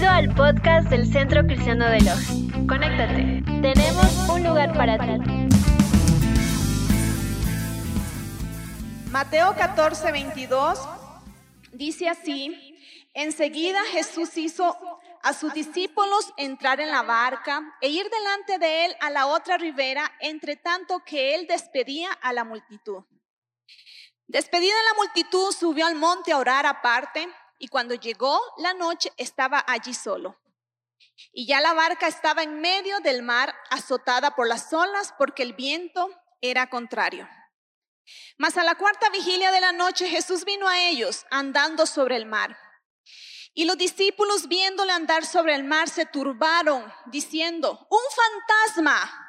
Bienvenido al podcast del Centro Cristiano de Loja. Conéctate, tenemos un lugar para ti. Mateo 14, 22 dice así, enseguida Jesús hizo a sus discípulos entrar en la barca e ir delante de él a la otra ribera, entre tanto que él despedía a la multitud. Despedida la multitud, subió al monte a orar aparte y cuando llegó la noche estaba allí solo. Y ya la barca estaba en medio del mar, azotada por las olas, porque el viento era contrario. Mas a la cuarta vigilia de la noche Jesús vino a ellos andando sobre el mar. Y los discípulos viéndole andar sobre el mar se turbaron, diciendo, un fantasma.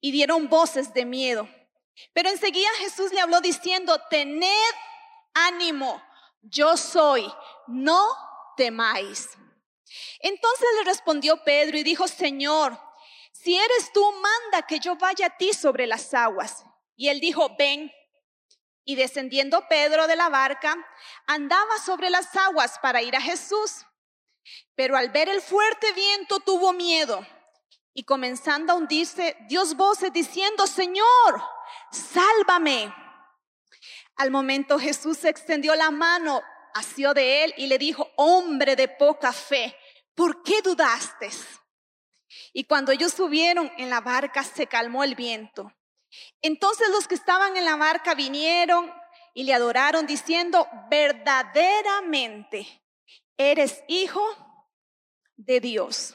Y dieron voces de miedo. Pero enseguida Jesús le habló diciendo, tened ánimo, yo soy, no temáis. Entonces le respondió Pedro y dijo, Señor, si eres tú, manda que yo vaya a ti sobre las aguas. Y él dijo, ven. Y descendiendo Pedro de la barca, andaba sobre las aguas para ir a Jesús. Pero al ver el fuerte viento tuvo miedo y comenzando a hundirse, Dios voces diciendo, Señor, sálvame. Al momento Jesús extendió la mano, asió de él y le dijo, hombre de poca fe, ¿por qué dudaste? Y cuando ellos subieron en la barca se calmó el viento. Entonces los que estaban en la barca vinieron y le adoraron diciendo, verdaderamente eres hijo de Dios.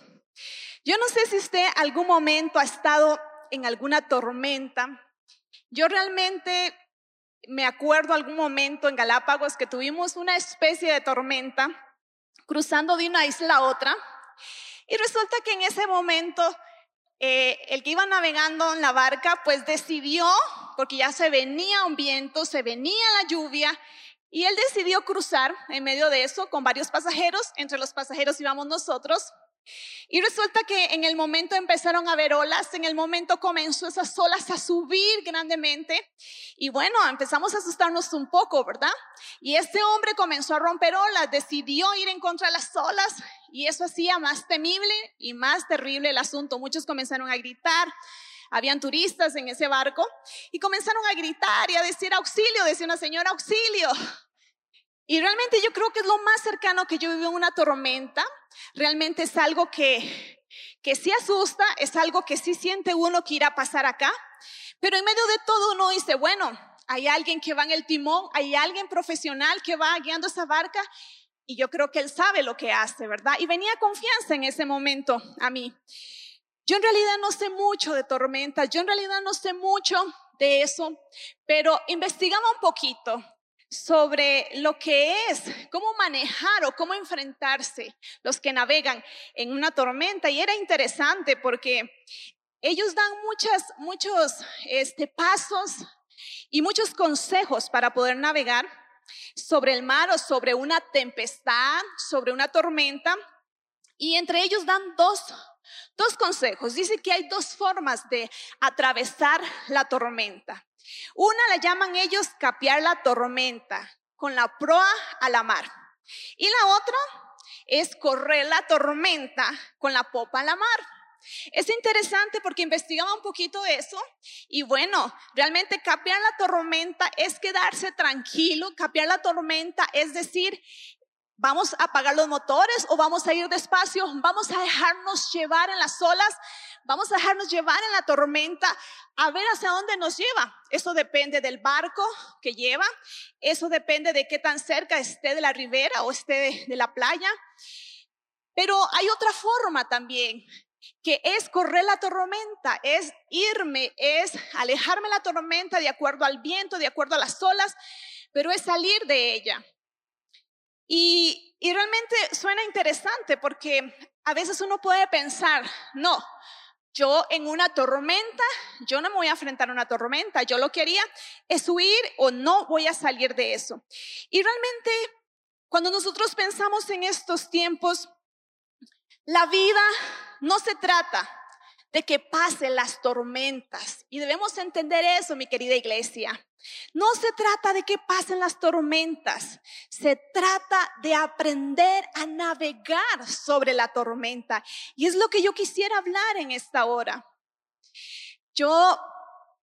Yo no sé si usted algún momento ha estado en alguna tormenta. Yo realmente me acuerdo algún momento en Galápagos que tuvimos una especie de tormenta cruzando de una isla a otra. Y resulta que en ese momento eh, el que iba navegando en la barca pues decidió, porque ya se venía un viento, se venía la lluvia, y él decidió cruzar en medio de eso con varios pasajeros, entre los pasajeros íbamos nosotros, y resulta que en el momento empezaron a ver olas, en el momento comenzó esas olas a subir grandemente y bueno, empezamos a asustarnos un poco, ¿verdad? Y este hombre comenzó a romper olas, decidió ir en contra de las olas y eso hacía más temible y más terrible el asunto. Muchos comenzaron a gritar. Habían turistas en ese barco y comenzaron a gritar y a decir auxilio, decía una señora, auxilio. Y realmente yo creo que es lo más cercano que yo vivo en una tormenta. Realmente es algo que, que sí asusta, es algo que sí siente uno que irá a pasar acá. Pero en medio de todo uno dice, bueno, hay alguien que va en el timón, hay alguien profesional que va guiando esa barca y yo creo que él sabe lo que hace, ¿verdad? Y venía confianza en ese momento a mí. Yo en realidad no sé mucho de tormentas, yo en realidad no sé mucho de eso, pero investigamos un poquito sobre lo que es, cómo manejar o cómo enfrentarse los que navegan en una tormenta. Y era interesante porque ellos dan muchas, muchos este, pasos y muchos consejos para poder navegar sobre el mar o sobre una tempestad, sobre una tormenta. Y entre ellos dan dos, dos consejos. Dice que hay dos formas de atravesar la tormenta. Una la llaman ellos capear la tormenta con la proa a la mar. Y la otra es correr la tormenta con la popa a la mar. Es interesante porque investigaba un poquito eso y bueno, realmente capear la tormenta es quedarse tranquilo, capear la tormenta es decir, vamos a apagar los motores o vamos a ir despacio, vamos a dejarnos llevar en las olas Vamos a dejarnos llevar en la tormenta a ver hacia dónde nos lleva. Eso depende del barco que lleva, eso depende de qué tan cerca esté de la ribera o esté de, la playa. Pero hay otra forma también, que es correr la tormenta, es irme, es alejarme de la tormenta de acuerdo al viento, de acuerdo a las olas, pero es salir de ella. Y, realmente suena interesante porque a veces uno puede pensar, no, yo en una tormenta, yo no me voy a enfrentar a una tormenta, yo lo quería es huir o no voy a salir de eso. Y realmente cuando nosotros pensamos en estos tiempos, la vida no se trata de que pasen las tormentas. Y debemos entender eso, mi querida iglesia. No se trata de que pasen las tormentas, se trata de aprender a navegar sobre la tormenta. Y es lo que yo quisiera hablar en esta hora. Yo,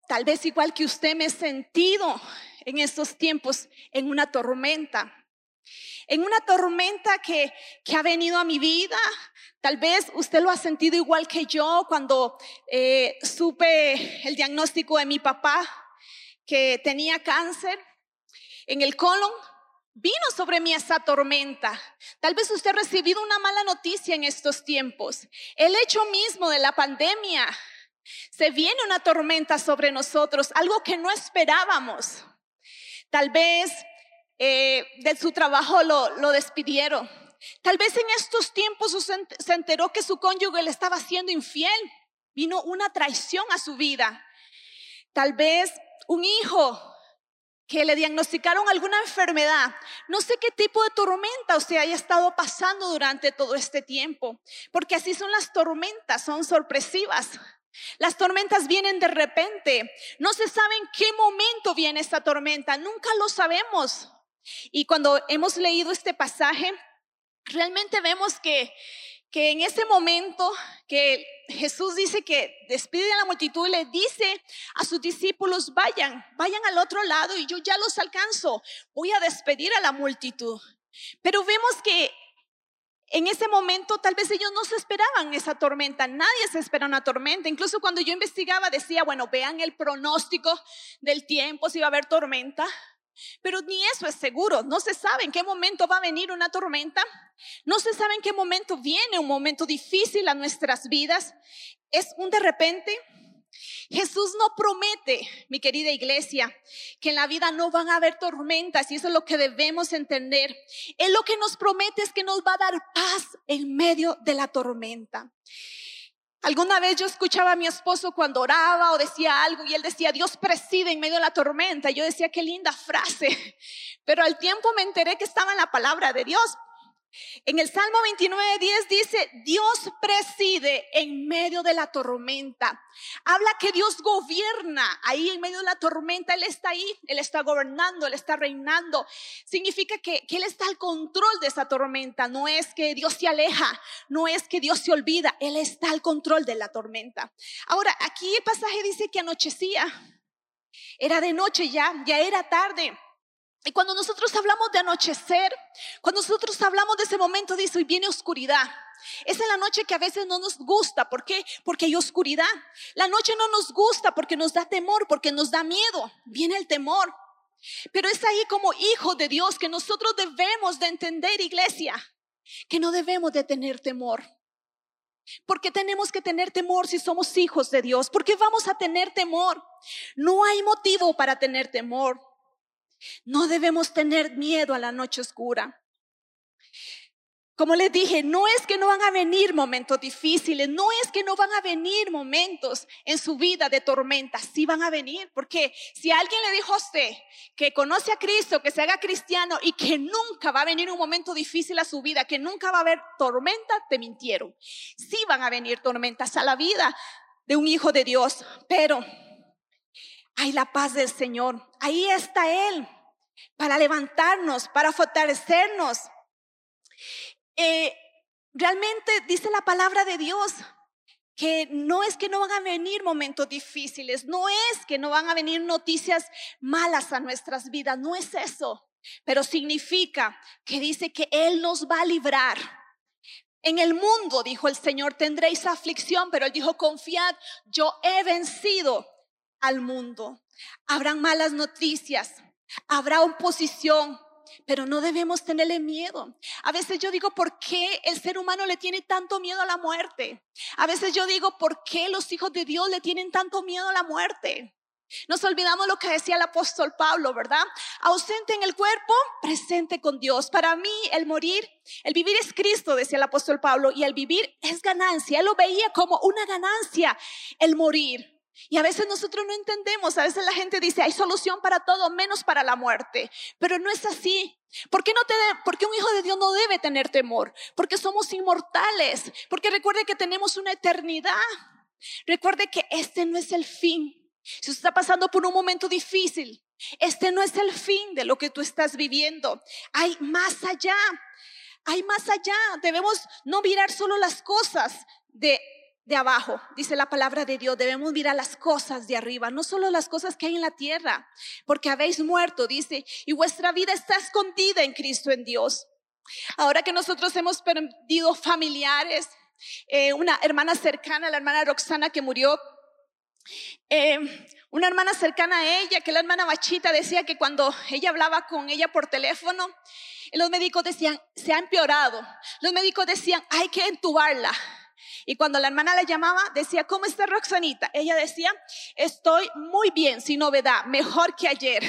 tal vez igual que usted, me he sentido en estos tiempos en una tormenta. En una tormenta que, que ha venido a mi vida. Tal vez usted lo ha sentido igual que yo cuando eh, supe el diagnóstico de mi papá que tenía cáncer en el colon, vino sobre mí esa tormenta. Tal vez usted ha recibido una mala noticia en estos tiempos. El hecho mismo de la pandemia, se viene una tormenta sobre nosotros, algo que no esperábamos. Tal vez eh, de su trabajo lo, lo despidieron. Tal vez en estos tiempos se enteró que su cónyuge le estaba siendo infiel. Vino una traición a su vida. Tal vez un hijo que le diagnosticaron alguna enfermedad. No sé qué tipo de tormenta usted haya estado pasando durante todo este tiempo, porque así son las tormentas, son sorpresivas. Las tormentas vienen de repente. No se sabe en qué momento viene esta tormenta. Nunca lo sabemos. Y cuando hemos leído este pasaje, realmente vemos que que en ese momento que Jesús dice que despide a la multitud y le dice a sus discípulos, vayan, vayan al otro lado y yo ya los alcanzo, voy a despedir a la multitud. Pero vemos que en ese momento tal vez ellos no se esperaban esa tormenta, nadie se espera una tormenta. Incluso cuando yo investigaba decía, bueno, vean el pronóstico del tiempo, si va a haber tormenta. Pero ni eso es seguro. No se sabe en qué momento va a venir una tormenta. No se sabe en qué momento viene un momento difícil a nuestras vidas. Es un de repente. Jesús no promete, mi querida iglesia, que en la vida no van a haber tormentas y eso es lo que debemos entender. Él lo que nos promete es que nos va a dar paz en medio de la tormenta. Alguna vez yo escuchaba a mi esposo cuando oraba o decía algo y él decía, Dios preside en medio de la tormenta. Yo decía, qué linda frase. Pero al tiempo me enteré que estaba en la palabra de Dios. En el Salmo 29, 10 dice, Dios preside en medio de la tormenta. Habla que Dios gobierna ahí en medio de la tormenta. Él está ahí, Él está gobernando, Él está reinando. Significa que, Él está al control de esa tormenta. No es que Dios se aleja, no es que Dios se olvida, Él está al control de la tormenta. Ahora, aquí el pasaje dice que anochecía. Era de noche ya, ya era tarde. Y cuando nosotros hablamos de anochecer, cuando nosotros hablamos de ese momento, dice, y viene oscuridad. Esa es la noche que a veces no nos gusta. ¿Por qué? Porque hay oscuridad. La noche no nos gusta porque nos da temor, porque nos da miedo. Viene el temor. Pero es ahí como hijo de Dios que nosotros debemos de entender, iglesia, que no debemos de tener temor. porque tenemos que tener temor si somos hijos de Dios? porque vamos a tener temor? No hay motivo para tener temor. No debemos tener miedo a la noche oscura. Como les dije, no es que no van a venir momentos difíciles, no es que no van a venir momentos en su vida de tormenta, sí van a venir, porque si alguien le dijo a usted que conoce a Cristo, que se haga cristiano y que nunca va a venir un momento difícil a su vida, que nunca va a haber tormenta, te mintieron. Sí van a venir tormentas a la vida de un hijo de Dios, pero hay la paz del Señor. Ahí está Él para levantarnos, para fortalecernos. Eh, realmente dice la palabra de Dios que no es que no van a venir momentos difíciles, no es que no van a venir noticias malas a nuestras vidas, no es eso, pero significa que dice que Él nos va a librar. En el mundo, dijo el Señor, tendréis aflicción, pero Él dijo, confiad, yo he vencido al mundo. Habrán malas noticias, habrá oposición, pero no debemos tenerle miedo. A veces yo digo, ¿por qué el ser humano le tiene tanto miedo a la muerte? A veces yo digo, ¿por qué los hijos de Dios le tienen tanto miedo a la muerte? Nos olvidamos lo que decía el apóstol Pablo, ¿verdad? Ausente en el cuerpo, presente con Dios. Para mí el morir, el vivir es Cristo, decía el apóstol Pablo, y el vivir es ganancia. Él lo veía como una ganancia, el morir. Y a veces nosotros no entendemos, a veces la gente dice, hay solución para todo menos para la muerte, pero no es así. ¿Por qué, no te porque un hijo de Dios no debe tener temor? Porque somos inmortales, porque recuerde que tenemos una eternidad. Recuerde que este no es el fin. Si usted está pasando por un momento difícil, Este no es el fin de lo que tú estás viviendo. Hay más allá. Hay más allá. Debemos no mirar solo las cosas de de abajo, dice la palabra de Dios, debemos mirar las cosas de arriba, no solo las cosas que hay en la tierra, porque habéis muerto, dice, y vuestra vida está escondida en Cristo, en Dios. Ahora que nosotros hemos perdido familiares, eh, una hermana cercana, la hermana Roxana que murió, eh, una hermana cercana a ella, que la hermana Bachita decía que cuando ella hablaba con ella por teléfono, los médicos decían, se ha empeorado. Los médicos decían, hay que entubarla. Y cuando la hermana la llamaba, decía, ¿cómo está Roxanita? Ella decía, estoy muy bien, sin novedad, mejor que ayer.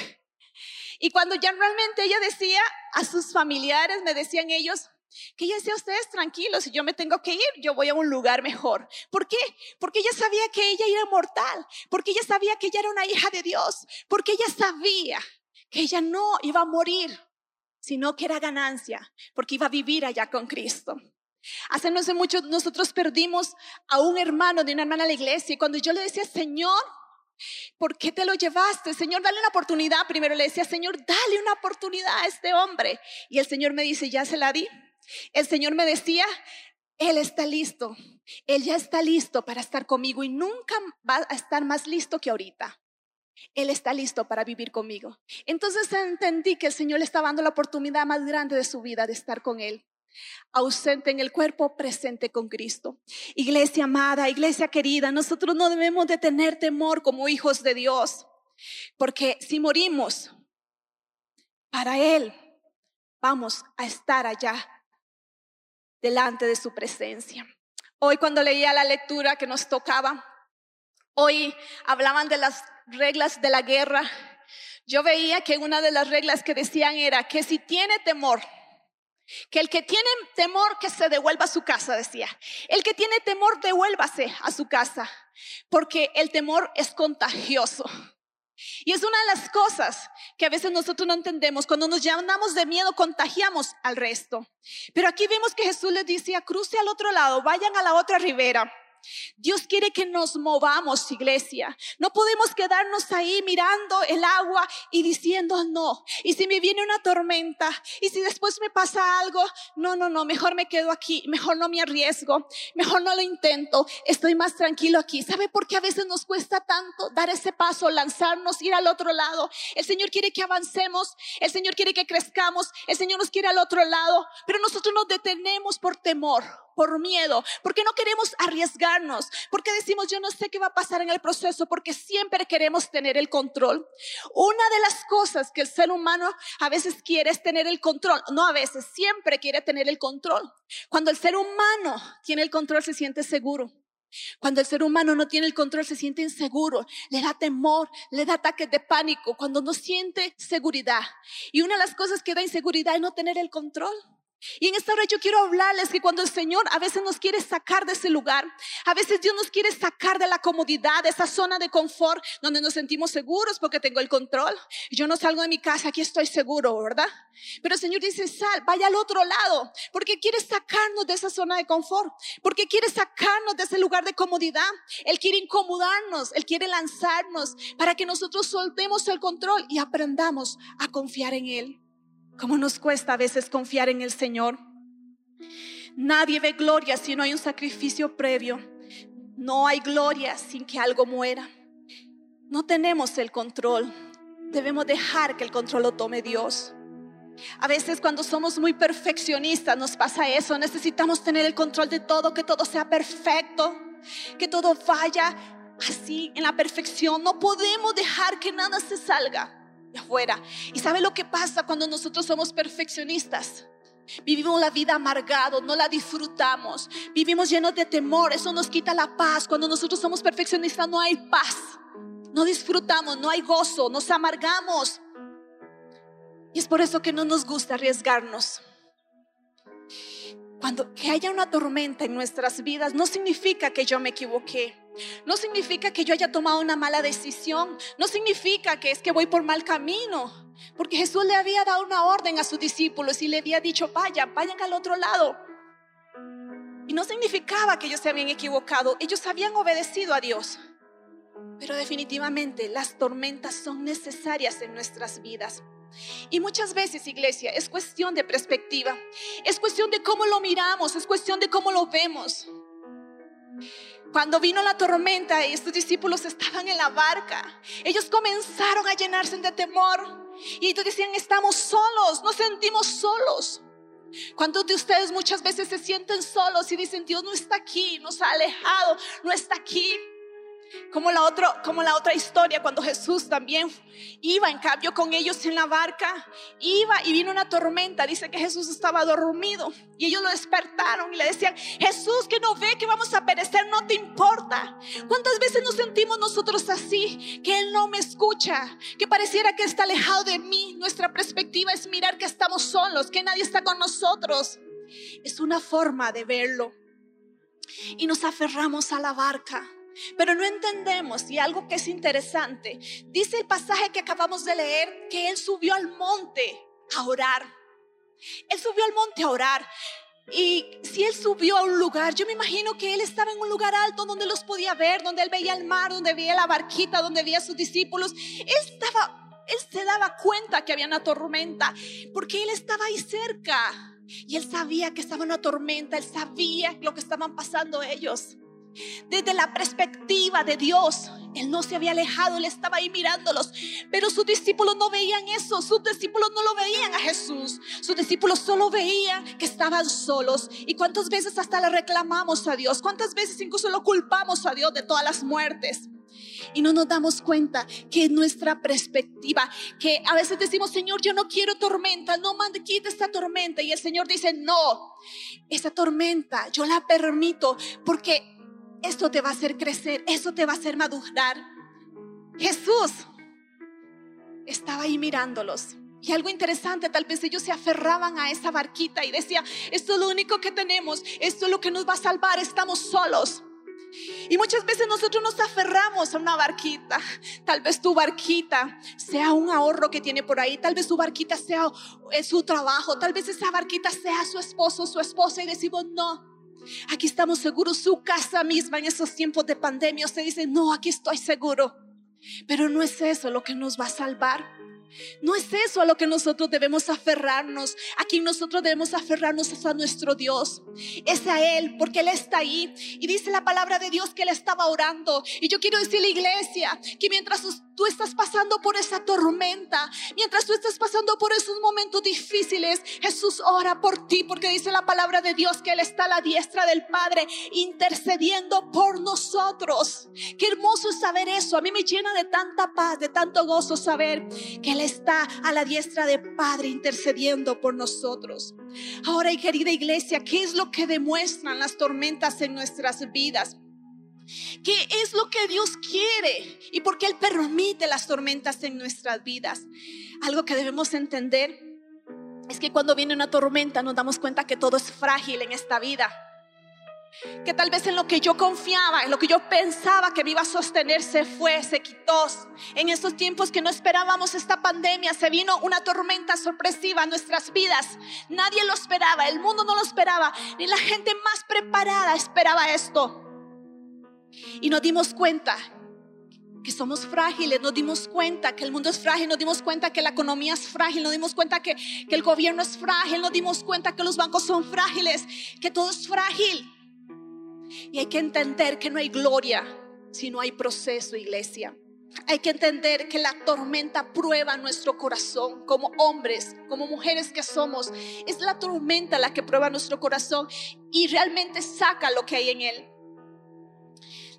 Y cuando ya realmente ella decía a sus familiares, me decían ellos, que ella decía, ustedes tranquilos, si yo me tengo que ir, yo voy a un lugar mejor. ¿Por qué? Porque ella sabía que ella era mortal, porque ella sabía que ella era una hija de Dios, porque ella sabía que ella no iba a morir, sino que era ganancia, porque iba a vivir allá con Cristo. Hace no sé mucho nosotros perdimos a un hermano de una hermana de la iglesia y cuando yo le decía, Señor, ¿por qué te lo llevaste? Señor, dale una oportunidad. Primero le decía, Señor, dale una oportunidad a este hombre. Y el Señor me dice, ya se la di. El Señor me decía, Él está listo. Él ya está listo para estar conmigo y nunca va a estar más listo que ahorita. Él está listo para vivir conmigo. Entonces entendí que el Señor le estaba dando la oportunidad más grande de su vida de estar con Él ausente en el cuerpo, presente con Cristo. Iglesia amada, iglesia querida, nosotros no debemos de tener temor como hijos de Dios, porque si morimos para Él, vamos a estar allá delante de su presencia. Hoy cuando leía la lectura que nos tocaba, hoy hablaban de las reglas de la guerra. Yo veía que una de las reglas que decían era que si tiene temor, que el que tiene temor que se devuelva a su casa, decía. El que tiene temor, devuélvase a su casa, porque el temor es contagioso. Y es una de las cosas que a veces nosotros no entendemos. Cuando nos llenamos de miedo, contagiamos al resto. Pero aquí vemos que Jesús les decía, cruce al otro lado, vayan a la otra ribera. Dios quiere que nos movamos, iglesia. No podemos quedarnos ahí mirando el agua y diciendo no. Y si me viene una tormenta, y si después me pasa algo, no, no, no, mejor me quedo aquí, mejor no me arriesgo, mejor no lo intento, estoy más tranquilo aquí. ¿Sabe por qué a veces nos cuesta tanto dar ese paso, lanzarnos, ir al otro lado? El Señor quiere que avancemos, el Señor quiere que crezcamos, el Señor nos quiere al otro lado, pero nosotros nos detenemos por temor por miedo, porque no queremos arriesgarnos, porque decimos yo no sé qué va a pasar en el proceso, porque siempre queremos tener el control. Una de las cosas que el ser humano a veces quiere es tener el control, no a veces, siempre quiere tener el control. Cuando el ser humano tiene el control se siente seguro. Cuando el ser humano no tiene el control, se siente inseguro, le da temor, le da ataques de pánico, cuando no siente seguridad. Y una de las cosas que da inseguridad es no tener el control. Y en esta hora yo quiero hablarles que cuando el Señor a veces nos quiere sacar de ese lugar, a veces Dios nos quiere sacar de la comodidad, de esa zona de confort donde nos sentimos seguros porque tengo el control. Yo no salgo de mi casa, aquí estoy seguro, ¿verdad? Pero el Señor dice, sal, vaya al otro lado, porque quiere sacarnos de esa zona de confort, porque quiere sacarnos de ese lugar de comodidad. Él quiere incomodarnos, Él quiere lanzarnos para que nosotros soltemos el control y aprendamos a confiar en Él. ¿Cómo nos cuesta a veces confiar en el Señor? Nadie ve gloria si no hay un sacrificio previo. No hay gloria sin que algo muera. No tenemos el control. Debemos dejar que el control lo tome Dios. A veces cuando somos muy perfeccionistas nos pasa eso. Necesitamos tener el control de todo, que todo sea perfecto, que todo vaya así en la perfección. No podemos dejar que nada se salga de afuera. ¿Y sabe lo que pasa cuando nosotros somos perfeccionistas? Vivimos la vida amargado, no la disfrutamos. Vivimos llenos de temor, eso nos quita la paz. Cuando nosotros somos perfeccionistas no hay paz. No disfrutamos, no hay gozo, nos amargamos. Y es por eso que no nos gusta arriesgarnos. Cuando que haya una tormenta en nuestras vidas no significa que yo me equivoqué. No significa que yo haya tomado una mala decisión. No significa que es que voy por mal camino. Porque Jesús le había dado una orden a sus discípulos y le había dicho, vayan, vayan al otro lado. Y no significaba que ellos se habían equivocado. Ellos habían obedecido a Dios. Pero definitivamente las tormentas son necesarias en nuestras vidas. Y muchas veces, iglesia, es cuestión de perspectiva, es cuestión de cómo lo miramos, es cuestión de cómo lo vemos. Cuando vino la tormenta y estos discípulos estaban en la barca, ellos comenzaron a llenarse de temor. Y ellos decían, estamos solos, nos sentimos solos. ¿Cuántos de ustedes muchas veces se sienten solos y dicen, Dios no está aquí, nos ha alejado, no está aquí? Como la, otra, como la otra historia, cuando Jesús también iba en cambio con ellos en la barca, iba y vino una tormenta. Dice que Jesús estaba dormido y ellos lo despertaron y le decían: Jesús, que no ve que vamos a perecer, no te importa. ¿Cuántas veces nos sentimos nosotros así? Que Él no me escucha, que pareciera que está alejado de mí. Nuestra perspectiva es mirar que estamos solos, que nadie está con nosotros. Es una forma de verlo. Y nos aferramos a la barca pero no entendemos, y algo que es interesante, dice el pasaje que acabamos de leer, que Él subió al monte a orar. Él subió al monte a orar. Y si Él subió a un lugar, yo me imagino que Él estaba en un lugar alto donde los podía ver, donde Él veía el mar, donde veía la barquita, donde veía a sus discípulos. Él estaba, Él se daba cuenta que había una tormenta, porque Él estaba ahí cerca. Y Él sabía que estaba una tormenta, Él sabía lo que estaban pasando ellos. Desde la perspectiva de Dios, Él no se había alejado, Él estaba ahí mirándolos. Pero sus discípulos no veían eso, sus discípulos no lo veían a Jesús. Sus discípulos solo veían que estaban solos. ¿Y cuántas veces hasta le reclamamos a Dios? ¿Cuántas veces incluso lo culpamos a Dios de todas las muertes? Y no nos damos cuenta que nuestra perspectiva, que a veces decimos, Señor, yo no quiero tormenta, no mande, quita esta tormenta. Y el Señor dice, no, esta tormenta yo la permito porque esto te va a hacer crecer, eso te va a hacer madurar. Jesús estaba ahí mirándolos. Y algo interesante, tal vez ellos se aferraban a esa barquita y decía, esto es lo único que tenemos, esto es lo que nos va a salvar, estamos solos. Y muchas veces nosotros nos aferramos a una barquita. Tal vez tu barquita sea un ahorro que tiene por ahí. Tal vez tu barquita sea eh, su trabajo. Tal vez esa barquita sea su esposo, su esposa. Y decimos, no, Aquí estamos seguros, su casa misma en esos tiempos de pandemia. Usted dice, no, aquí estoy seguro. Pero no es eso lo que nos va a salvar. No es eso a lo que nosotros debemos aferrarnos. A quien nosotros debemos aferrarnos es a nuestro Dios. Es a Él, porque Él está ahí. Y dice la palabra de Dios que Él estaba orando. Y yo quiero decirle, iglesia, que mientras tú estás pasando por esa tormenta, mientras tú estás pasando por esos momentos difíciles, Jesús ora por ti, porque dice la palabra de Dios que Él está a la diestra del Padre, intercediendo por nosotros. Qué hermoso es saber eso. A mí me llena de tanta paz, de tanto gozo saber que Él está a la diestra de Padre intercediendo por nosotros. Ahora, y querida iglesia, ¿qué es lo que demuestran las tormentas en nuestras vidas? ¿Qué es lo que Dios quiere y por qué Él permite las tormentas en nuestras vidas? Algo que debemos entender es que cuando viene una tormenta nos damos cuenta que todo es frágil en esta vida que tal vez en lo que yo confiaba, en lo que yo pensaba que iba a sostener, se fue, se quitó. En estos tiempos que no esperábamos esta pandemia, se vino una tormenta sorpresiva a nuestras vidas. Nadie lo esperaba, el mundo no lo esperaba, ni la gente más preparada esperaba esto. Y nos dimos cuenta que somos frágiles, nos dimos cuenta que el mundo es frágil, nos dimos cuenta que la economía es frágil, nos dimos cuenta que, el gobierno es frágil, nos dimos cuenta que los bancos son frágiles, que todo es frágil. Y hay que entender que no hay gloria si no hay proceso, iglesia. Hay que entender que la tormenta prueba nuestro corazón como hombres, como mujeres que somos. Es la tormenta la que prueba nuestro corazón y realmente saca lo que hay en él.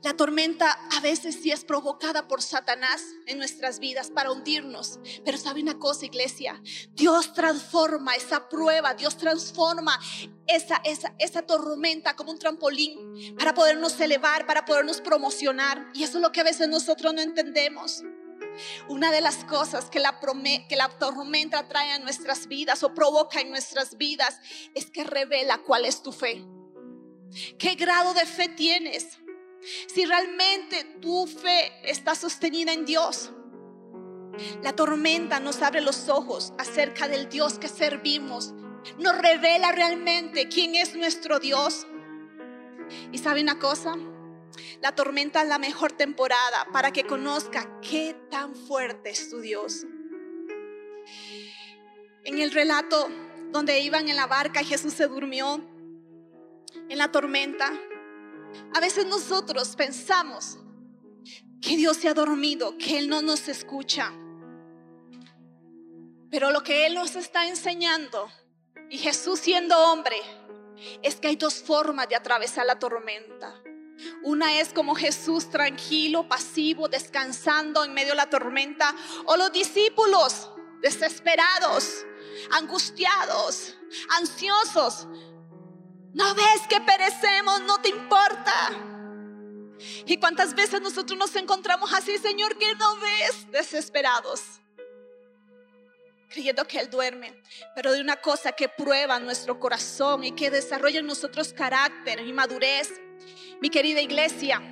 La tormenta a veces sí es provocada por Satanás en nuestras vidas para hundirnos. Pero sabe una cosa, iglesia, Dios transforma esa prueba, Dios transforma esa, esa, esa tormenta como un trampolín para podernos elevar, para podernos promocionar. Y eso es lo que a veces nosotros no entendemos. Una de las cosas que la, que la tormenta trae a nuestras vidas o provoca en nuestras vidas es que revela cuál es tu fe. ¿Qué grado de fe tienes? Si realmente tu fe está sostenida en Dios, la tormenta nos abre los ojos acerca del Dios que servimos, nos revela realmente quién es nuestro Dios. Y sabe una cosa, La tormenta es la mejor temporada para que conozca qué tan fuerte es tu Dios. En el relato donde iban en la barca y Jesús se durmió en la tormenta, a veces nosotros pensamos que Dios se ha dormido, que Él no nos escucha. Pero lo que Él nos está enseñando, y Jesús siendo hombre, es que hay dos formas de atravesar la tormenta. Una es como Jesús tranquilo, pasivo, descansando en medio de la tormenta. O los discípulos desesperados, angustiados, ansiosos. ¿No ves que perecemos? ¿No te importa? ¿Y cuántas veces nosotros nos encontramos así, Señor, que no ves desesperados? creyendo que Él duerme, pero de una cosa que prueba nuestro corazón y que desarrolla en nosotros carácter y madurez, mi querida iglesia,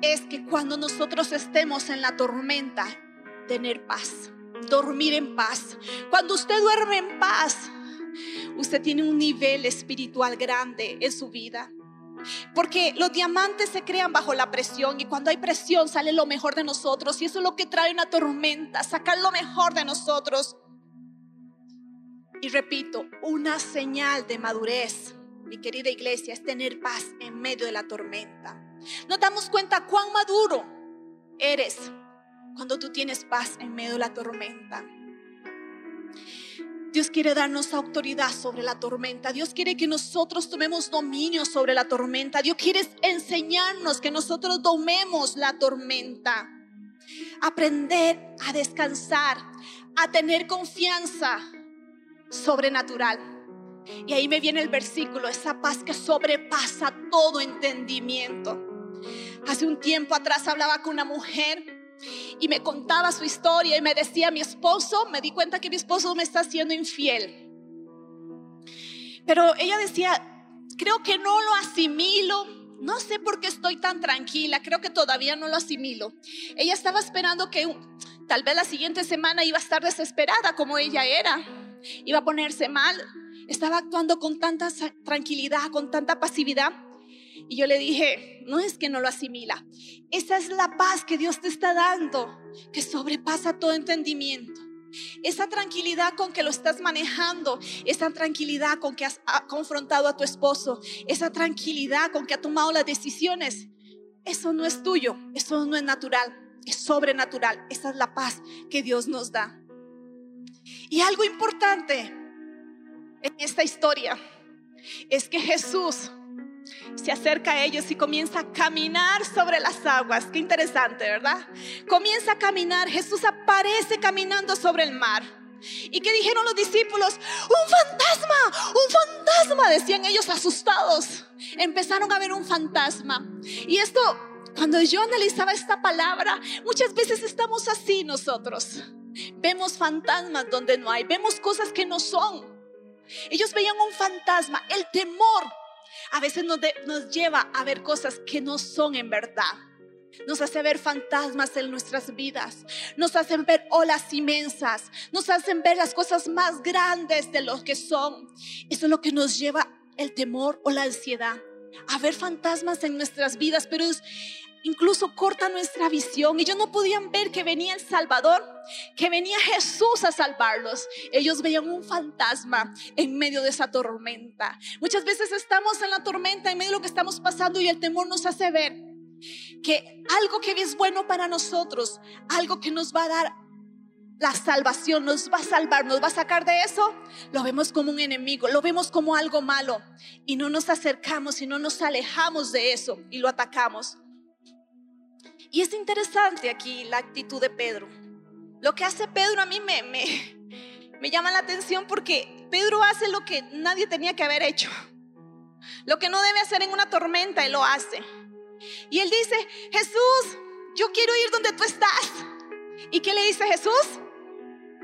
es que cuando nosotros estemos en la tormenta, tener paz, dormir en paz. Cuando usted duerme en paz, usted tiene un nivel espiritual grande en su vida. Porque los diamantes se crean bajo la presión y cuando hay presión sale lo mejor de nosotros y eso es lo que trae una tormenta, sacar lo mejor de nosotros. Y repito, una señal de madurez, mi querida iglesia, es tener paz en medio de la tormenta. Nos damos cuenta cuán maduro eres cuando tú tienes paz en medio de la tormenta. Dios quiere darnos autoridad sobre la tormenta. Dios quiere que nosotros tomemos dominio sobre la tormenta. Dios quiere enseñarnos que nosotros domemos la tormenta. Aprender a descansar, a tener confianza sobrenatural. Y ahí me viene el versículo, esa paz que sobrepasa todo entendimiento. Hace un tiempo atrás hablaba con una mujer y me contaba su historia y me decía, mi esposo, me di cuenta que mi esposo me está siendo infiel. Pero ella decía, creo que no lo asimilo, no sé por qué estoy tan tranquila, creo que todavía no lo asimilo. Ella estaba esperando que tal vez la siguiente semana iba a estar desesperada como ella era, iba a ponerse mal, estaba actuando con tanta tranquilidad, con tanta pasividad. Y yo le dije, no es que no lo asimila, esa es la paz que Dios te está dando, que sobrepasa todo entendimiento. Esa tranquilidad con que lo estás manejando, esa tranquilidad con que has confrontado a tu esposo, esa tranquilidad con que ha tomado las decisiones, eso no es tuyo, eso no es natural, es sobrenatural. Esa es la paz que Dios nos da. Y algo importante en esta historia es que Jesús se acerca a ellos y comienza a caminar sobre las aguas. Qué interesante, ¿verdad? Comienza a caminar. Jesús aparece caminando sobre el mar. ¿Y qué dijeron los discípulos? Un fantasma, un fantasma, decían ellos asustados. Empezaron a ver un fantasma. Y esto, cuando yo analizaba esta palabra, muchas veces estamos así nosotros. Vemos fantasmas donde no hay, vemos cosas que no son. Ellos veían un fantasma, el temor a veces nos, lleva a ver cosas que no son en verdad. Nos hace ver fantasmas en nuestras vidas. Nos hacen ver olas inmensas. Nos hacen ver las cosas más grandes de lo que son. Eso es lo que nos lleva el temor o la ansiedad. A ver fantasmas en nuestras vidas. Pero es, incluso corta nuestra visión. Ellos no podían ver que venía el Salvador, que venía Jesús a salvarlos. Ellos veían un fantasma en medio de esa tormenta. Muchas veces estamos en la tormenta, en medio de lo que estamos pasando y el temor nos hace ver que algo que es bueno para nosotros, algo que nos va a dar la salvación, nos va a salvar, nos va a sacar de eso, lo vemos como un enemigo, lo vemos como algo malo y no nos acercamos y no nos alejamos de eso y lo atacamos. Y es interesante aquí la actitud de Pedro. Lo que hace Pedro a mí me, me, llama la atención porque Pedro hace lo que nadie tenía que haber hecho. Lo que no debe hacer en una tormenta, él lo hace. Y él dice, Jesús, yo quiero ir donde tú estás. ¿Y qué le dice Jesús?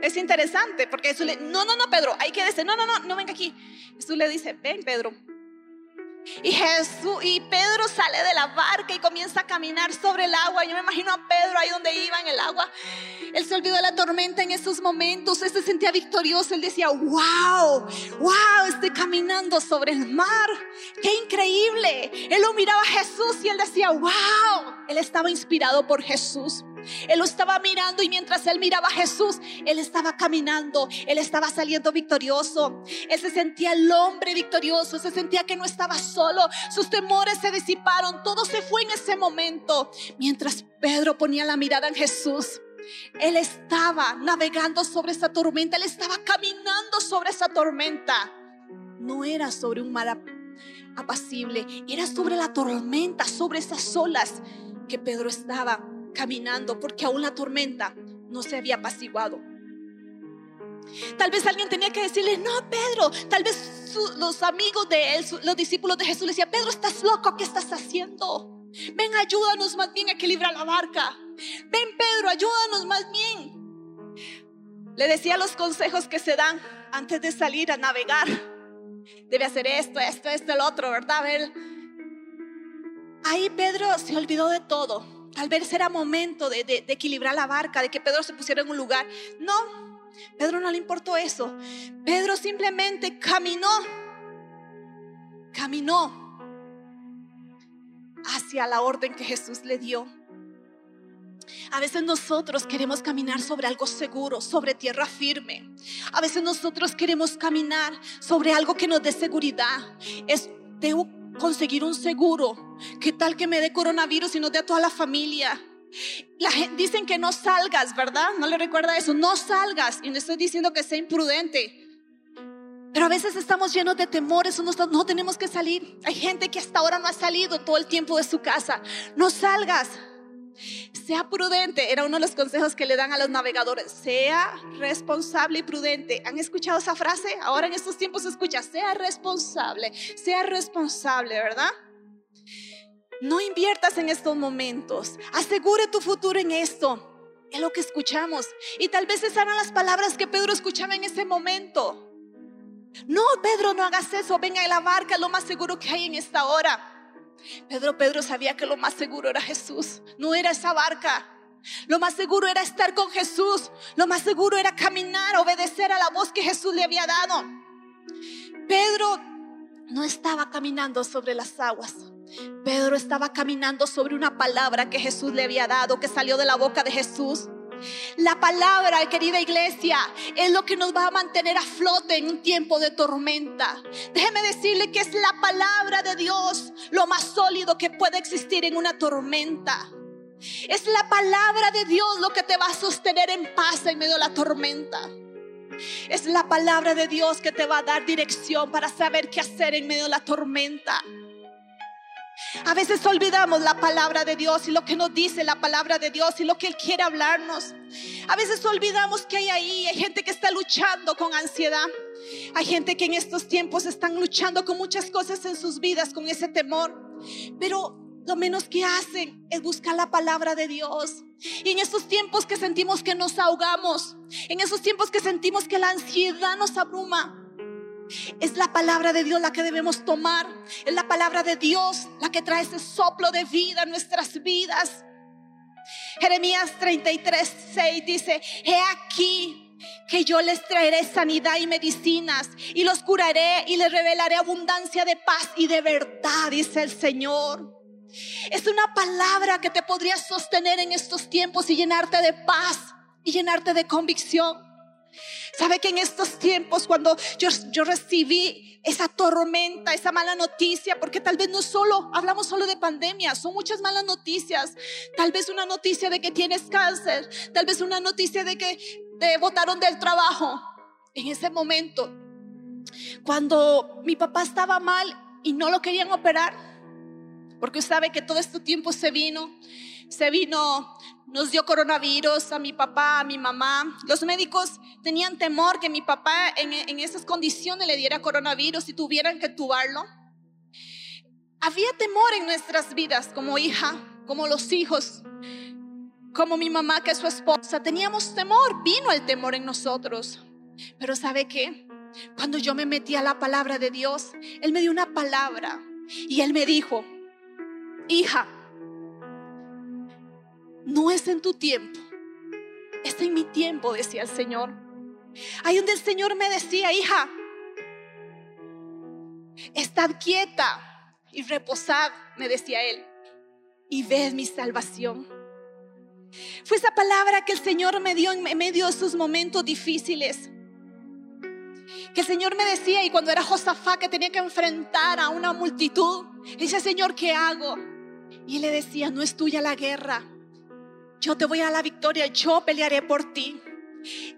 Es interesante porque Jesús le, no, no, no, Pedro, hay que decir, no, no, no, no venga aquí. Jesús le dice, ven, Pedro. Y Jesús y Pedro sale de la barca y comienza a caminar sobre el agua. Yo me imagino a Pedro ahí donde iba en el agua. Él se olvidó de la tormenta en esos momentos. Él se sentía victorioso. Él decía, wow, wow, estoy caminando sobre el mar. Qué increíble. Él lo miraba a Jesús y él decía, wow. Él estaba inspirado por Jesús. Él lo estaba mirando y mientras él miraba a Jesús, él estaba caminando, él estaba saliendo victorioso. Él se sentía el hombre victorioso, se sentía que no estaba solo, sus temores se disiparon, todo se fue en ese momento. Mientras Pedro ponía la mirada en Jesús, él estaba navegando sobre esa tormenta, él estaba caminando sobre esa tormenta. No era sobre un mar apacible, era sobre la tormenta, sobre esas olas que Pedro estaba caminando porque aún la tormenta no se había apaciguado. Tal vez alguien tenía que decirle, no, Pedro, tal vez los amigos de él, los discípulos de Jesús le decían, Pedro, estás loco, ¿qué estás haciendo? Ven, ayúdanos más bien a equilibrar la barca. Ven, Pedro, ayúdanos más bien. Le decía los consejos que se dan antes de salir a navegar. Debe hacer esto, esto, esto, el otro, ¿verdad? Ahí Pedro se olvidó de todo Tal vez era momento de, equilibrar la barca, de que Pedro se pusiera en un lugar. No, Pedro no le importó eso. Pedro simplemente caminó, caminó hacia la orden que Jesús le dio. A veces nosotros queremos caminar sobre algo seguro, sobre tierra firme. A veces nosotros queremos caminar sobre algo que nos dé seguridad. Es de conseguir un seguro. ¿Qué tal que me dé coronavirus y no dé a toda la familia? La gente, dicen que no salgas, ¿verdad? No le recuerda eso, no salgas. Y no estoy diciendo que sea imprudente. Pero a veces estamos llenos de temores, no, no tenemos que salir. Hay gente que hasta ahora no ha salido todo el tiempo de su casa. No salgas. Sea prudente, era uno de los consejos que le dan a los navegadores. Sea responsable y prudente. ¿Han escuchado esa frase? Ahora en estos tiempos se escucha, sea responsable, sea responsable, ¿verdad? No inviertas en estos momentos. Asegure tu futuro en esto. Es lo que escuchamos. Y tal vez esas eran las palabras que Pedro escuchaba en ese momento. No, Pedro, no hagas eso. Venga a la barca, lo más seguro que hay en esta hora. Pedro, Pedro sabía que lo más seguro era Jesús, no era esa barca. Lo más seguro era estar con Jesús. Lo más seguro era caminar, obedecer a la voz que Jesús le había dado. Pedro no estaba caminando sobre las aguas. Pedro estaba caminando sobre una palabra que Jesús le había dado, que salió de la boca de Jesús. La palabra, querida iglesia, es lo que nos va a mantener a flote en un tiempo de tormenta. Déjeme decirle que es la palabra de Dios lo más sólido que puede existir en una tormenta. Es la palabra de Dios lo que te va a sostener en paz en medio de la tormenta. Es la palabra de Dios que te va a dar dirección para saber qué hacer en medio de la tormenta. A veces olvidamos la palabra de Dios y lo que nos dice la palabra de Dios y lo que Él quiere hablarnos. A veces olvidamos que hay ahí, hay gente que está luchando con ansiedad. Hay gente que en estos tiempos están luchando con muchas cosas en sus vidas, con ese temor. Pero lo menos que hacen es buscar la palabra de Dios. Y en esos tiempos que sentimos que nos ahogamos, en esos tiempos que sentimos que la ansiedad nos abruma, es la palabra de Dios la que debemos tomar. Es la palabra de Dios la que trae ese soplo de vida en nuestras vidas. Jeremías 33, 6 dice, he aquí que yo les traeré sanidad y medicinas y los curaré y les revelaré abundancia de paz y de verdad, dice el Señor. Es una palabra que te podría sostener en estos tiempos y llenarte de paz y llenarte de convicción. Sabe que en estos tiempos, cuando yo, yo recibí esa tormenta, esa mala noticia, porque tal vez no solo, hablamos solo de pandemia, son muchas malas noticias. Tal vez una noticia de que tienes cáncer, tal vez una noticia de que te botaron del trabajo. En ese momento, cuando mi papá estaba mal y no lo querían operar, porque sabe que todo este tiempo se vino, se vino nos dio coronavirus a mi papá, a mi mamá. Los médicos tenían temor que mi papá en, esas condiciones le diera coronavirus y tuvieran que tubarlo. Había temor en nuestras vidas como hija, como los hijos, como mi mamá que es su esposa. Teníamos temor, vino el temor en nosotros. Pero ¿sabe qué? Cuando yo me metí a la palabra de Dios, Él me dio una palabra Y él me dijo, hija, no es en tu tiempo, es en mi tiempo, decía el Señor. Ahí donde el Señor me decía, hija, estad quieta y reposad, me decía él, y ved mi salvación. Fue esa palabra que el Señor me dio en medio de sus momentos difíciles. Que el Señor me decía, y cuando era Josafá que tenía que enfrentar a una multitud, dice, Señor, ¿qué hago? Y le decía, no es tuya la guerra, yo te voy a la victoria, yo pelearé por ti.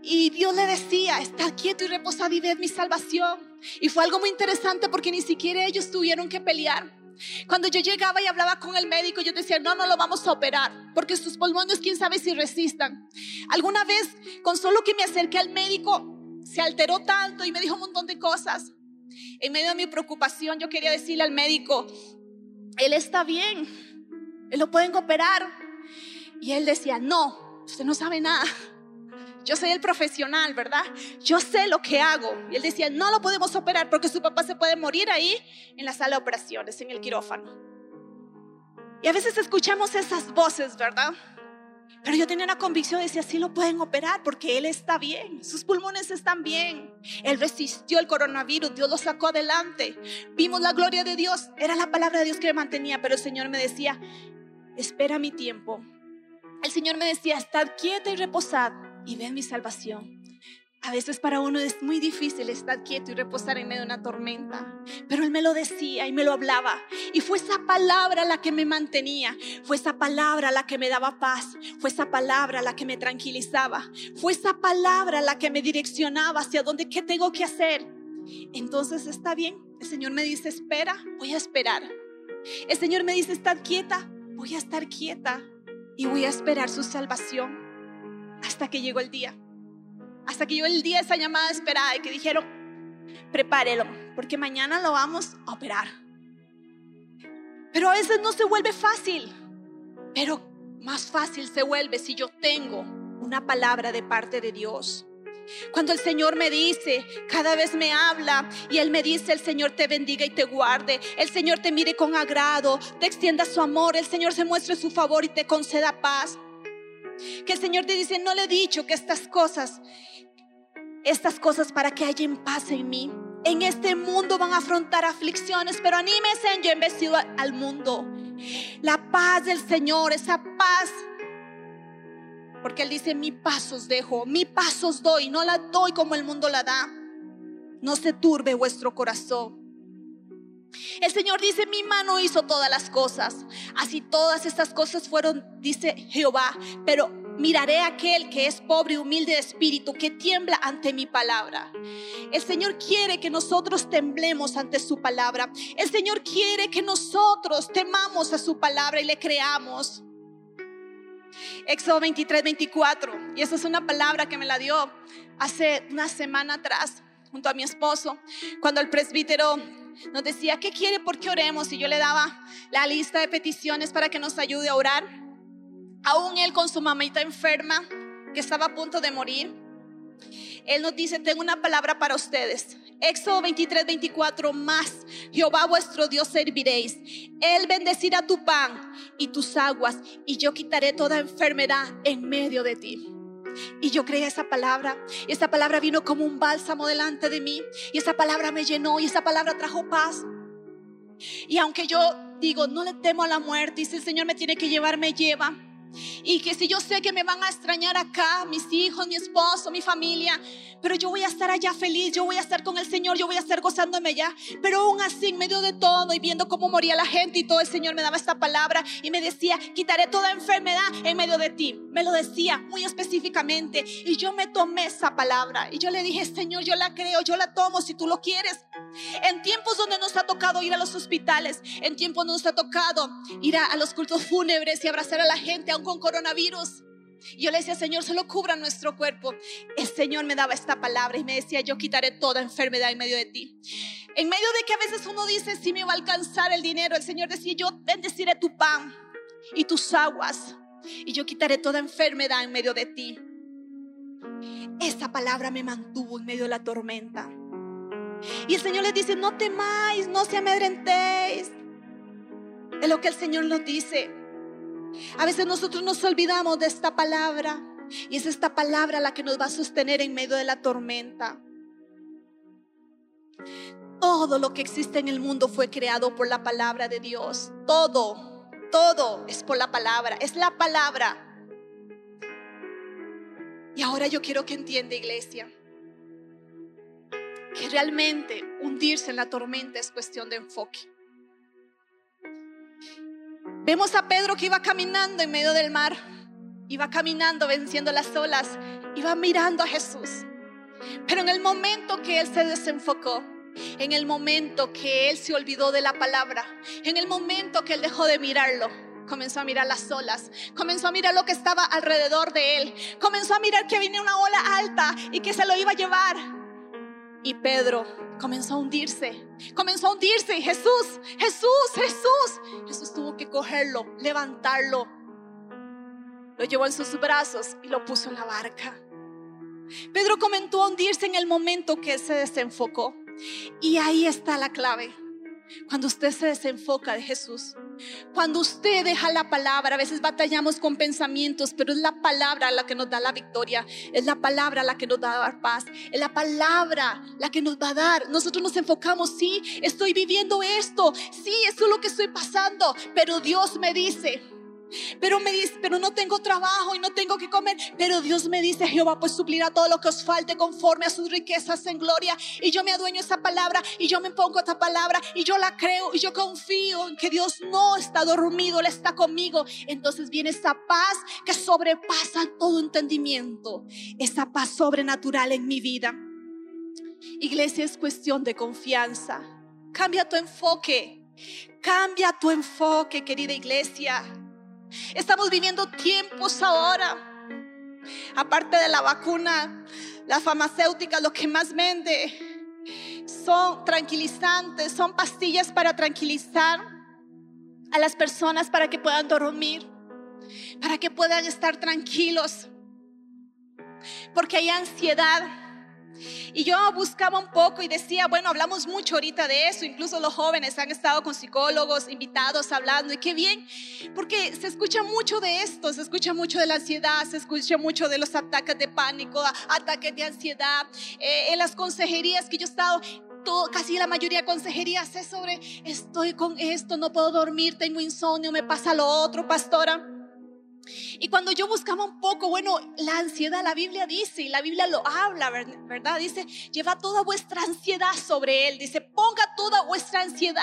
Y Dios le decía, está quieto y reposado y ved mi salvación. Y fue algo muy interesante porque ni siquiera ellos tuvieron que pelear. Cuando yo llegaba y hablaba con el médico, yo decía, no, no lo vamos a operar, porque sus pulmones, quién sabe si resistan. Alguna vez, con solo que me acerqué al médico, se alteró tanto y me dijo un montón de cosas. En medio de mi preocupación, yo quería decirle al médico, él está bien, él lo pueden operar. Y él decía, no, usted no sabe nada. Yo soy el profesional, ¿verdad? Yo sé lo que hago. Y él decía, no lo podemos operar porque su papá se puede morir ahí en la sala de operaciones, en el quirófano. Y a veces escuchamos esas voces, ¿verdad? Pero yo tenía una convicción, decía, sí lo pueden operar porque él está bien, sus pulmones están bien. Él resistió el coronavirus, Dios lo sacó adelante. Vimos la gloria de Dios, era la palabra de Dios que me mantenía, pero el Señor me decía, espera mi tiempo. El Señor me decía, estad quieta y reposad y ven mi salvación. A veces para uno es muy difícil estar quieto y reposar en medio de una tormenta, pero Él me lo decía y me lo hablaba. Y fue esa palabra la que me mantenía, fue esa palabra la que me daba paz, fue esa palabra la que me tranquilizaba, fue esa palabra la que me direccionaba hacia dónde, qué tengo que hacer. Entonces está bien, el Señor me dice, espera, voy a esperar. El Señor me dice, estad quieta, voy a estar quieta y voy a esperar su salvación hasta que llegó el día. Hasta que llegó el día esa llamada esperada y que dijeron, prepárelo, porque mañana lo vamos a operar. Pero a veces no se vuelve fácil, pero más fácil se vuelve si yo tengo una palabra de parte de Dios. Cuando el Señor me dice, cada vez me habla y Él me dice, el Señor te bendiga y te guarde, el Señor te mire con agrado, te extienda su amor, el Señor se muestre su favor y te conceda paz. Que el Señor te dice, no le he dicho que estas cosas, estas cosas para que haya paz en mí. En este mundo van a afrontar aflicciones, pero anímese, yo he vestido al mundo. La paz del Señor, esa paz. Porque Él dice, mi paz os dejo, mi paz os doy, no la doy como el mundo la da. No se turbe vuestro corazón. El Señor dice, mi mano hizo todas las cosas. Así todas estas cosas fueron, dice Jehová, pero miraré a aquel que es pobre y humilde de espíritu, que tiembla ante mi palabra. El Señor quiere que nosotros temblemos ante su palabra. El Señor quiere que nosotros temamos a su palabra y le creamos. Éxodo 23, 24. Y esa es una palabra que me la dio hace una semana atrás junto a mi esposo, cuando el presbítero nos decía, ¿qué quiere? ¿Por qué oremos? Y yo le daba la lista de peticiones para que nos ayude a orar. Aún él con su mamita enferma, que estaba a punto de morir, él nos dice, tengo una palabra para ustedes. Éxodo 23, 24, más Jehová vuestro Dios serviréis. Él bendecirá tu pan y tus aguas y yo quitaré toda enfermedad en medio de ti. Y yo creí esa palabra. Y esa palabra vino como un bálsamo delante de mí. Y esa palabra me llenó y esa palabra trajo paz. Y aunque yo digo, no le temo a la muerte, si el Señor me tiene que llevar, me lleva. Y que si yo sé que me van a extrañar acá, mis hijos, mi esposo, mi familia, pero yo voy a estar allá feliz, yo voy a estar con el Señor, yo voy a estar gozándome allá. Pero aún así, en medio de todo y viendo cómo moría la gente y todo, el Señor me daba esta palabra y me decía, quitaré toda enfermedad en medio de ti. Me lo decía muy específicamente y yo me tomé esa palabra y yo le dije, Señor, yo la creo, yo la tomo si tú lo quieres. En tiempos donde nos ha tocado ir a los hospitales, en tiempos donde nos ha tocado ir a, a los cultos fúnebres y abrazar a la gente, con coronavirus. Y yo le decía, Señor, solo cubra nuestro cuerpo. El Señor me daba esta palabra y me decía, yo quitaré toda enfermedad en medio de ti. En medio de que a veces uno dice, si me va a alcanzar el dinero, el Señor decía, yo bendeciré tu pan y tus aguas y yo quitaré toda enfermedad en medio de ti. Esa palabra me mantuvo en medio de la tormenta. Y el Señor les dice, no temáis, no se amedrentéis. Es lo que el Señor nos dice. A veces nosotros nos olvidamos de esta palabra y es esta palabra la que nos va a sostener en medio de la tormenta. Todo lo que existe en el mundo fue creado por la palabra de Dios. Todo, todo es por la palabra. Es la palabra. Y ahora yo quiero que entienda, iglesia, que realmente hundirse en la tormenta es cuestión de enfoque. Vemos a Pedro que iba caminando en medio del mar, iba caminando venciendo las olas, iba mirando a Jesús. Pero en el momento que él se desenfocó, en el momento que él se olvidó de la palabra, en el momento que él dejó de mirarlo, comenzó a mirar las olas, comenzó a mirar lo que estaba alrededor de él, comenzó a mirar que venía una ola alta y que se lo iba a llevar. Y Pedro comenzó a hundirse, comenzó a hundirse. Jesús, Jesús, Jesús. Jesús tuvo que cogerlo, levantarlo. Lo llevó en sus brazos y lo puso en la barca. Pedro comenzó a hundirse en el momento que se desenfocó. Y ahí está la clave. Cuando usted se desenfoca de Jesús, cuando usted deja la palabra, a veces batallamos con pensamientos, pero es la palabra la que nos da la victoria, es la palabra la que nos va a dar paz, es la palabra la que nos va a dar. Nosotros nos enfocamos, sí, estoy viviendo esto, sí, esto es lo que estoy pasando, pero Dios me dice, pero me dice, pero no tengo trabajo y no tengo que comer. Pero Dios me dice, Jehová pues suplirá todo lo que os falte conforme a sus riquezas en gloria. Y yo me adueño esa palabra y yo me pongo esta palabra y yo la creo y yo confío en que Dios no está dormido, Él está conmigo. Entonces viene esa paz que sobrepasa todo entendimiento. Esa paz sobrenatural en mi vida. Iglesia es cuestión de confianza. Cambia tu enfoque. Cambia tu enfoque, querida iglesia. Estamos viviendo tiempos ahora. Aparte de la vacuna, la farmacéutica lo que más vende son tranquilizantes, son pastillas para tranquilizar a las personas para que puedan dormir, para que puedan estar tranquilos. Porque hay ansiedad, y yo buscaba un poco y decía, bueno, hablamos mucho ahorita de eso, incluso los jóvenes han estado con psicólogos invitados hablando y qué bien, porque se escucha mucho de esto, se escucha mucho de la ansiedad, se escucha mucho de los ataques de pánico, ataques de ansiedad, eh, en las consejerías que yo he estado, todo, casi la mayoría de consejerías es sobre, estoy con esto, no puedo dormir, tengo insomnio, me pasa lo otro, pastora. Y cuando yo buscaba un poco, bueno, la ansiedad, la Biblia dice, y la Biblia lo habla, ¿verdad? Dice, lleva toda vuestra ansiedad sobre Él. Dice, ponga toda vuestra ansiedad.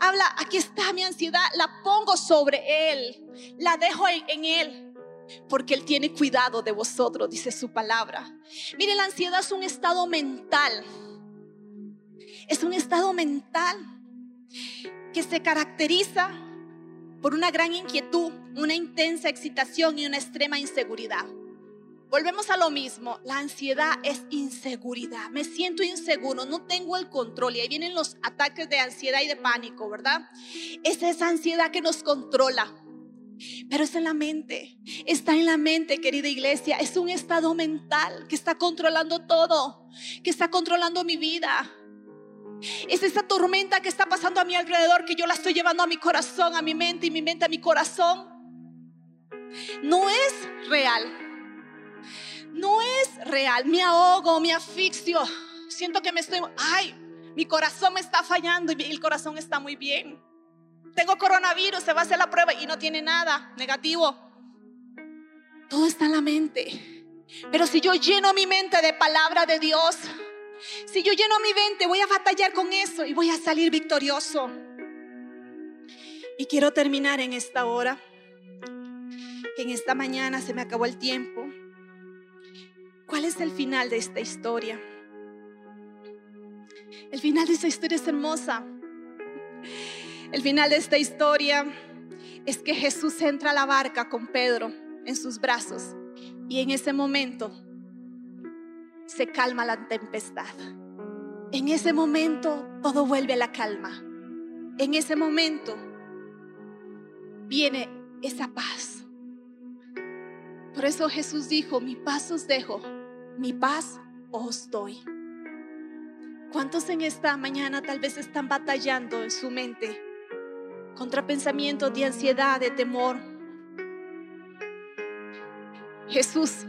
Habla, aquí está mi ansiedad, la pongo sobre Él. La dejo en, en Él. Porque Él tiene cuidado de vosotros, dice su palabra. Mire, la ansiedad es un estado mental. Es un estado mental que se caracteriza por una gran inquietud, una intensa excitación y una extrema inseguridad. Volvemos a lo mismo, la ansiedad es inseguridad, me siento inseguro, no tengo el control. Y ahí vienen los ataques de ansiedad y de pánico, ¿verdad? Es esa ansiedad que nos controla, pero es en la mente, está en la mente, querida iglesia, es un estado mental que está controlando todo, que está controlando mi vida, es esa tormenta que está pasando a mi alrededor que yo la estoy llevando a mi corazón, a mi mente y mi mente a mi corazón. No es real. No es real. Me ahogo, me asfixio. Siento que me estoy... Ay, mi corazón me está fallando y el corazón está muy bien. Tengo coronavirus, se va a hacer la prueba y no tiene nada negativo. Todo está en la mente. Pero si yo lleno mi mente de palabra de Dios, si yo lleno mi mente, voy a batallar con eso y voy a salir victorioso. Y quiero terminar en esta hora, en esta mañana se me acabó el tiempo. ¿Cuál es el final de esta historia? El final de esta historia es hermosa. El final de esta historia es que Jesús entra a la barca con Pedro en sus brazos y en ese momento se calma la tempestad. En ese momento todo vuelve a la calma. En ese momento viene esa paz. Por eso Jesús dijo, mi paz os dejo, mi paz os doy. ¿Cuántos en esta mañana tal vez están batallando en su mente contra pensamientos de ansiedad, de temor. Jesús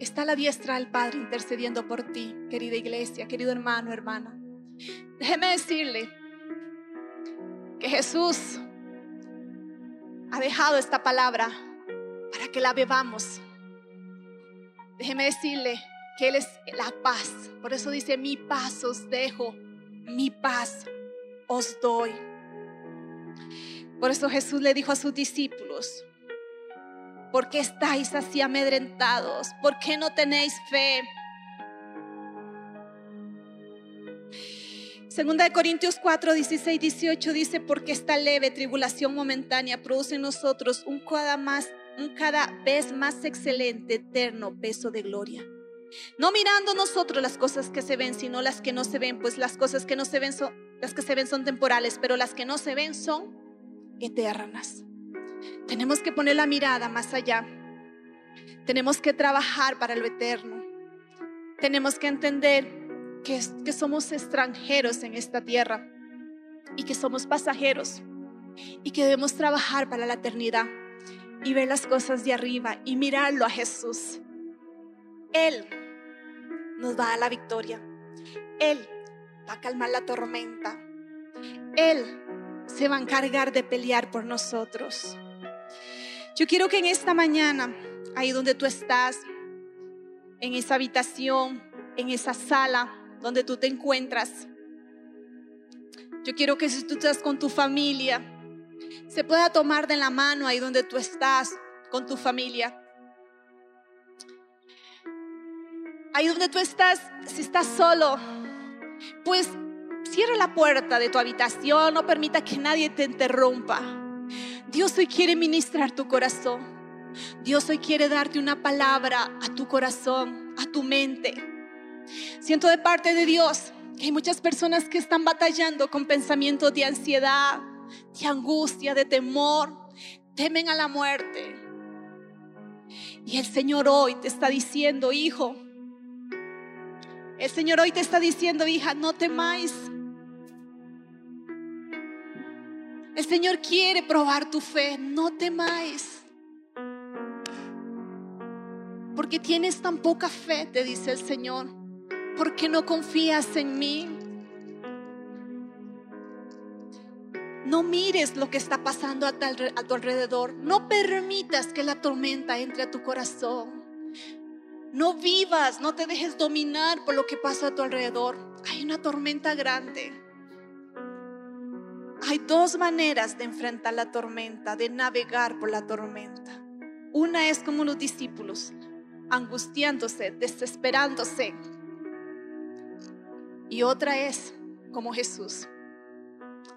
está la diestra del Padre intercediendo por ti, querida iglesia, querido hermano, hermana. Déjeme decirle que Jesús ha dejado esta palabra para que la bebamos. Déjeme decirle que Él es la paz. Por eso dice, mi paz os dejo, mi paz os doy. Por eso Jesús le dijo a sus discípulos, ¿por qué estáis así amedrentados? ¿Por qué no tenéis fe? Segunda de Corintios 4, 16, 18 dice, porque esta leve tribulación momentánea produce en nosotros un cada, más, un cada vez más excelente, eterno peso de gloria. No mirando nosotros las cosas que se ven, sino las que no se ven, pues las cosas que no se ven son, las que se ven son temporales, pero las que no se ven son eternas. Tenemos que poner la mirada más allá. Tenemos que trabajar para lo eterno. Tenemos que entender que, somos extranjeros en esta tierra y que somos pasajeros y que debemos trabajar para la eternidad y ver las cosas de arriba y mirarlo a Jesús. Él nos va a la victoria. Él va a calmar la tormenta. Él se va a encargar de pelear por nosotros. Yo quiero que en esta mañana, ahí donde tú estás, en esa habitación, en esa sala, donde tú te encuentras. Yo quiero que si tú estás con tu familia, se pueda tomar de la mano ahí donde tú estás con tu familia. Ahí donde tú estás, si estás solo, pues cierra la puerta de tu habitación, no permita que nadie te interrumpa. Dios hoy quiere ministrar tu corazón. Dios hoy quiere darte una palabra a tu corazón, a tu mente. Siento de parte de Dios que hay muchas personas que están batallando con pensamientos de ansiedad, de angustia, de temor, temen a la muerte. Y el Señor hoy te está diciendo, hijo, el Señor hoy te está diciendo, hija, no temáis. El Señor quiere probar tu fe, no temáis. Porque tienes tan poca fe, te dice el Señor. ¿Por qué no confías en mí? No mires lo que está pasando a tu alrededor. No permitas que la tormenta entre a tu corazón. No vivas, no te dejes dominar por lo que pasa a tu alrededor. Hay una tormenta grande. Hay dos maneras de enfrentar la tormenta, de navegar por la tormenta. Una es como los discípulos, angustiándose, desesperándose, y otra es como Jesús,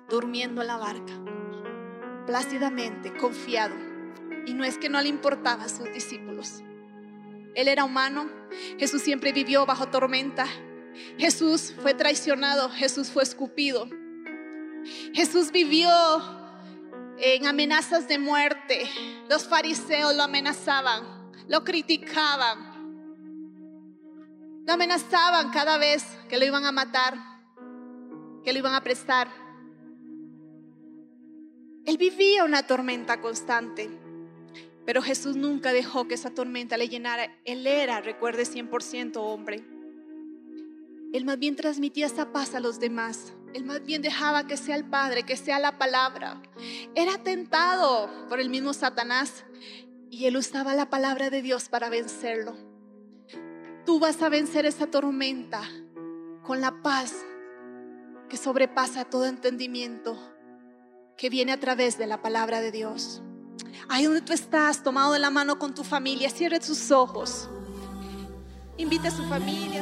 durmiendo en la barca, plácidamente, confiado. Y no es que no le importaba a sus discípulos. Él era humano, Jesús siempre vivió bajo tormenta. Jesús fue traicionado, Jesús fue escupido. Jesús vivió en amenazas de muerte. Los fariseos lo amenazaban, lo criticaban, lo amenazaban cada vez que lo iban a matar, que lo iban a prestar. Él vivía una tormenta constante, pero Jesús nunca dejó que esa tormenta le llenara. Él era, recuerde, 100% hombre. Él más bien transmitía esa paz a los demás. Él más bien dejaba que sea el Padre, que sea la palabra. Era tentado por el mismo Satanás y él usaba la palabra de Dios para vencerlo. Tú vas a vencer esa tormenta con la paz que sobrepasa todo entendimiento, que viene a través de la palabra de Dios. Ahí donde tú estás, tomado de la mano con tu familia, cierre tus ojos. Invita a su familia.